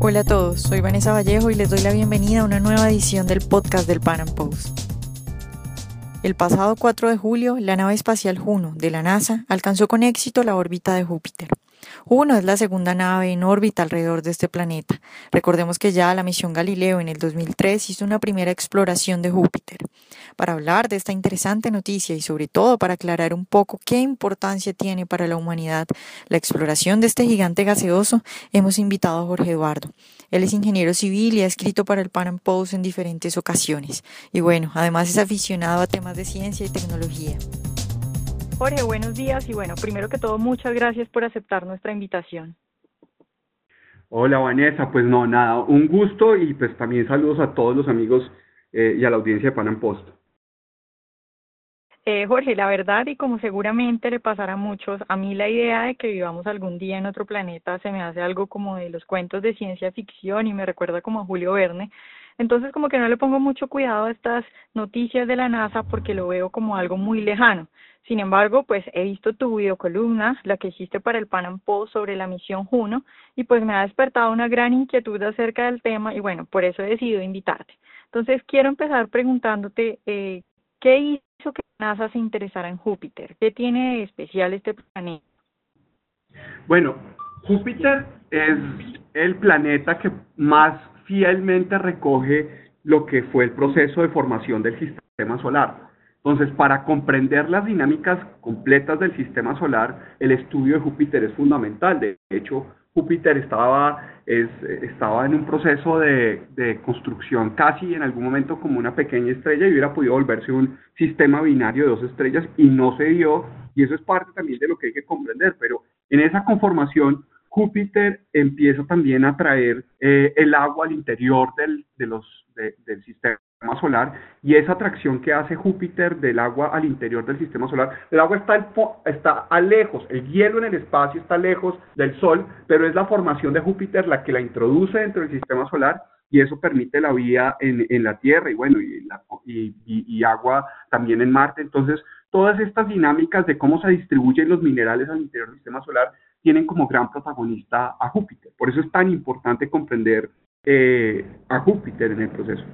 Hola a todos, soy Vanessa Vallejo y les doy la bienvenida a una nueva edición del podcast del Pan Am Post. El pasado 4 de julio, la nave espacial Juno de la NASA alcanzó con éxito la órbita de Júpiter. Juno es la segunda nave en órbita alrededor de este planeta. Recordemos que ya la misión Galileo en el 2003 hizo una primera exploración de Júpiter. Para hablar de esta interesante noticia y sobre todo para aclarar un poco qué importancia tiene para la humanidad la exploración de este gigante gaseoso, hemos invitado a Jorge Eduardo. Él es ingeniero civil y ha escrito para el Pan Am Post en diferentes ocasiones. Y bueno, además es aficionado a temas de ciencia y tecnología. Jorge, buenos días y bueno, primero que todo, muchas gracias por aceptar nuestra invitación. Hola Vanessa, pues no, nada, un gusto y pues también saludos a todos los amigos eh, y a la audiencia de Pan Post. Eh, Jorge, la verdad, y como seguramente le pasará a muchos, a mí la idea de que vivamos algún día en otro planeta se me hace algo como de los cuentos de ciencia ficción y me recuerda como a Julio Verne. Entonces como que no le pongo mucho cuidado a estas noticias de la NASA porque lo veo como algo muy lejano. Sin embargo, pues he visto tu videocolumna, la que hiciste para el Pan Post sobre la misión Juno, y pues me ha despertado una gran inquietud acerca del tema y bueno, por eso he decidido invitarte. Entonces quiero empezar preguntándote eh, qué hizo que NASA se interesara en Júpiter, qué tiene de especial este planeta. Bueno, Júpiter es el planeta que más fielmente recoge lo que fue el proceso de formación del sistema solar. Entonces, para comprender las dinámicas completas del sistema solar, el estudio de Júpiter es fundamental. De hecho, Júpiter estaba, es, estaba en un proceso de, de, construcción casi en algún momento como una pequeña estrella y hubiera podido volverse un sistema binario de dos estrellas y no se dio. Y eso es parte también de lo que hay que comprender. Pero en esa conformación, Júpiter empieza también a traer eh, el agua al interior del, de los, del sistema solar y esa atracción que hace Júpiter del agua al interior del sistema solar. El agua está, está a lejos, el hielo en el espacio está lejos del Sol, pero es la formación de Júpiter la que la introduce dentro del sistema solar y eso permite la vida en, en la Tierra y bueno, y, la, y, y, agua también en Marte. Entonces, todas estas dinámicas de cómo se distribuyen los minerales al interior del sistema solar tienen como gran protagonista a Júpiter. Por eso es tan importante comprender eh, a Júpiter en el proceso.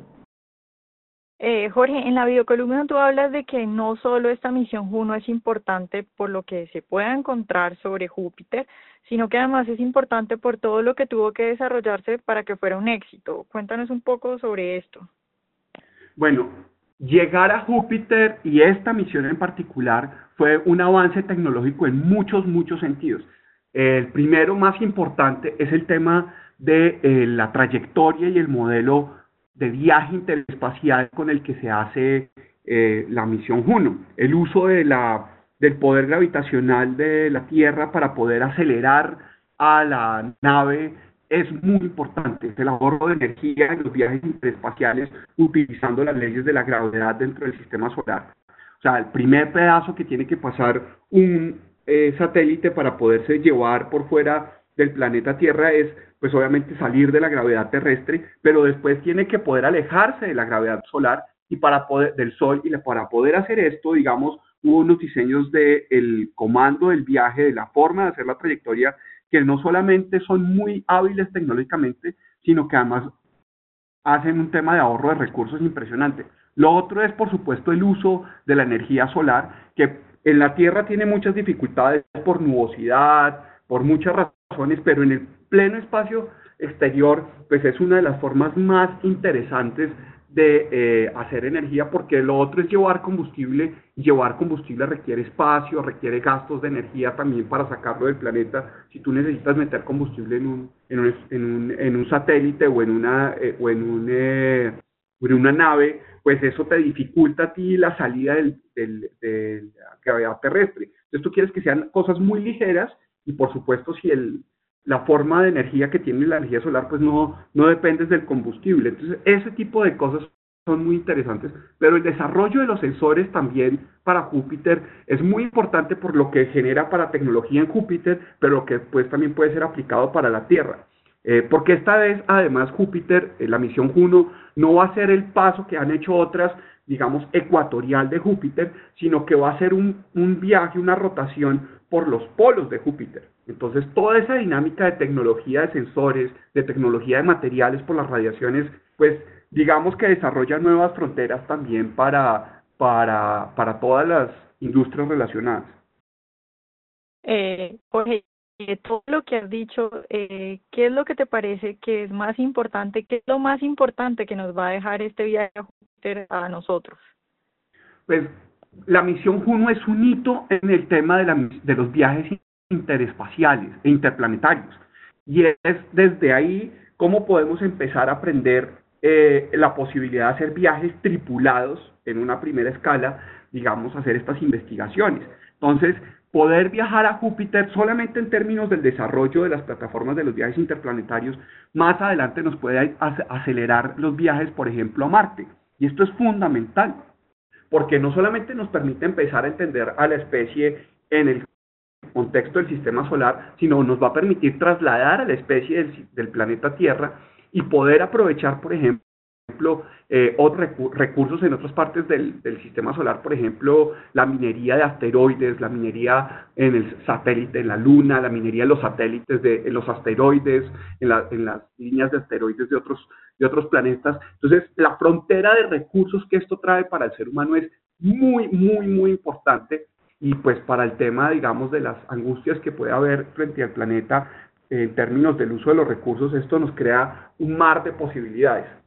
Eh, Jorge, en la videocolumna tú hablas de que no solo esta misión Juno es importante por lo que se pueda encontrar sobre Júpiter, sino que además es importante por todo lo que tuvo que desarrollarse para que fuera un éxito. Cuéntanos un poco sobre esto. Bueno, llegar a Júpiter y esta misión en particular fue un avance tecnológico en muchos, muchos sentidos. El primero más importante es el tema de eh, la trayectoria y el modelo de viaje interespacial con el que se hace eh, la misión Juno. El uso de la, del poder gravitacional de la Tierra para poder acelerar a la nave es muy importante. El ahorro de energía en los viajes interespaciales utilizando las leyes de la gravedad dentro del sistema solar. O sea, el primer pedazo que tiene que pasar un eh, satélite para poderse llevar por fuera del planeta Tierra es pues obviamente salir de la gravedad terrestre, pero después tiene que poder alejarse de la gravedad solar y para poder, del Sol, y para poder hacer esto, digamos, hubo unos diseños del el comando del viaje, de la forma de hacer la trayectoria, que no solamente son muy hábiles tecnológicamente, sino que además hacen un tema de ahorro de recursos impresionante. Lo otro es, por supuesto, el uso de la energía solar, que en la Tierra tiene muchas dificultades por nubosidad, por muchas razones, pero en el pleno espacio exterior, pues es una de las formas más interesantes de eh, hacer energía porque lo otro es llevar combustible y llevar combustible requiere espacio, requiere gastos de energía también para sacarlo del planeta. Si tú necesitas meter combustible en un, en un, en un, en un satélite o en una, eh, o en, un, eh, en una nave, pues eso te dificulta a ti la salida del, del, de la gravedad terrestre. Entonces tú quieres que sean cosas muy ligeras y por supuesto si el, la forma de energía que tiene la energía solar, pues no, no depende del combustible. Entonces, ese tipo de cosas son muy interesantes, pero el desarrollo de los sensores también para Júpiter es muy importante por lo que genera para tecnología en Júpiter, pero que pues también puede ser aplicado para la Tierra. Eh, porque esta vez, además, Júpiter, eh, la misión Juno, no va a ser el paso que han hecho otras, digamos, ecuatorial de Júpiter, sino que va a ser un, un viaje, una rotación por los polos de Júpiter. Entonces, toda esa dinámica de tecnología de sensores, de tecnología de materiales por las radiaciones, pues digamos que desarrolla nuevas fronteras también para, para, para todas las industrias relacionadas. Eh, Jorge, todo lo que has dicho, eh, ¿qué es lo que te parece que es más importante? ¿Qué es lo más importante que nos va a dejar este viaje a Júpiter a nosotros? Pues la misión Juno es un hito en el tema de, la, de los viajes interespaciales e interplanetarios. Y es desde ahí cómo podemos empezar a aprender eh, la posibilidad de hacer viajes tripulados en una primera escala, digamos, hacer estas investigaciones. Entonces, poder viajar a Júpiter solamente en términos del desarrollo de las plataformas de los viajes interplanetarios, más adelante nos puede acelerar los viajes, por ejemplo, a Marte. Y esto es fundamental, porque no solamente nos permite empezar a entender a la especie en el contexto del sistema solar, sino nos va a permitir trasladar a la especie del, planeta Tierra y poder aprovechar, por ejemplo, eh, otros recursos en otras partes del, sistema solar, por ejemplo, la minería de asteroides, la minería en el satélite, en la Luna, la minería en los satélites, de, en los asteroides, en, en las líneas de asteroides de otros, de otros planetas. Entonces, la frontera de recursos que esto trae para el ser humano es muy, muy, muy importante. Y pues para el tema, digamos, de las angustias que puede haber frente al planeta en términos del uso de los recursos, esto nos crea un mar de posibilidades.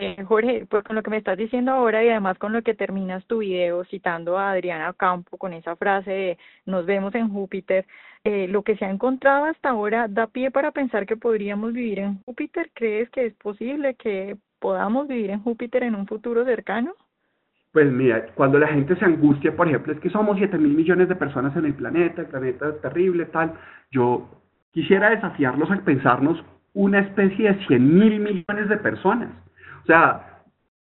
Eh, Jorge, pues con lo que me estás diciendo ahora y además con lo que terminas tu video citando a Adriana Campo con esa frase de nos vemos en Júpiter, eh, lo que se ha encontrado hasta ahora da pie para pensar que podríamos vivir en Júpiter. ¿Crees que es posible que podamos vivir en Júpiter en un futuro cercano? Pues mira, cuando la gente se angustia, por ejemplo, es que somos 7 mil millones de personas en el planeta, el planeta es terrible, tal, yo quisiera desafiarlos a pensarnos una especie de 100 mil millones de personas sea,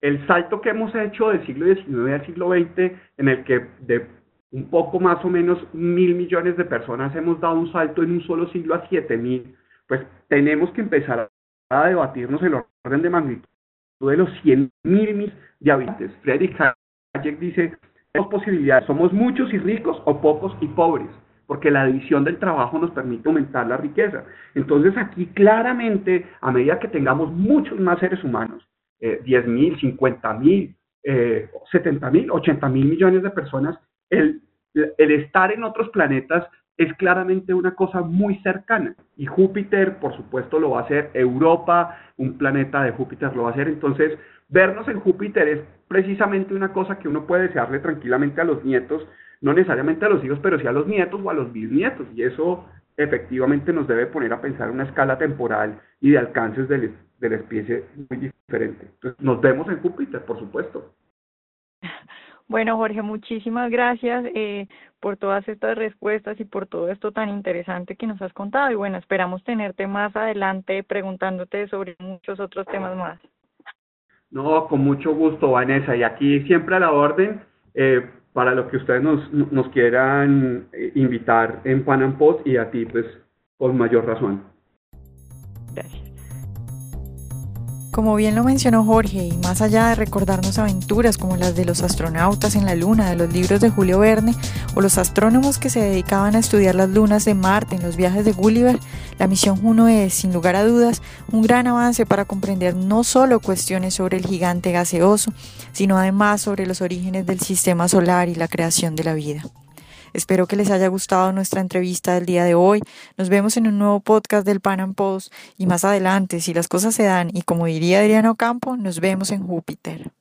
el salto que hemos hecho del siglo XIX al siglo XX, en el que de un poco más o menos mil millones de personas hemos dado un salto en un solo siglo a siete mil, pues tenemos que empezar a debatirnos el orden de magnitud de los cien mil de habitantes. Friedrich Hayek dice, tenemos posibilidades, somos muchos y ricos o pocos y pobres, porque la división del trabajo nos permite aumentar la riqueza. Entonces aquí claramente, a medida que tengamos muchos más seres humanos, eh, 10 mil, 50 mil, eh, 70 mil, 80 mil millones de personas, el, el estar en otros planetas es claramente una cosa muy cercana. Y Júpiter, por supuesto, lo va a hacer, Europa, un planeta de Júpiter lo va a hacer. Entonces, vernos en Júpiter es precisamente una cosa que uno puede desearle tranquilamente a los nietos, no necesariamente a los hijos, pero sí a los nietos o a los bisnietos. Y eso efectivamente nos debe poner a pensar en una escala temporal y de alcances del, de la especie muy diferente. Entonces, nos vemos en Júpiter, por supuesto. Bueno, Jorge, muchísimas gracias eh, por todas estas respuestas y por todo esto tan interesante que nos has contado. Y bueno, esperamos tenerte más adelante preguntándote sobre muchos otros temas más. No, con mucho gusto, Vanessa. Y aquí siempre a la orden eh, para lo que ustedes nos, nos quieran eh, invitar en Pan Post y a ti, pues, con mayor razón. Gracias. Como bien lo mencionó Jorge, y más allá de recordarnos aventuras como las de los astronautas en la Luna de los libros de Julio Verne, o los astrónomos que se dedicaban a estudiar las lunas de Marte en los viajes de Gulliver, la misión Juno es, sin lugar a dudas, un gran avance para comprender no solo cuestiones sobre el gigante gaseoso, sino además sobre los orígenes del sistema solar y la creación de la vida. Espero que les haya gustado nuestra entrevista del día de hoy. Nos vemos en un nuevo podcast del Pan Am Post y más adelante, si las cosas se dan y como diría Adriano Campo, nos vemos en Júpiter.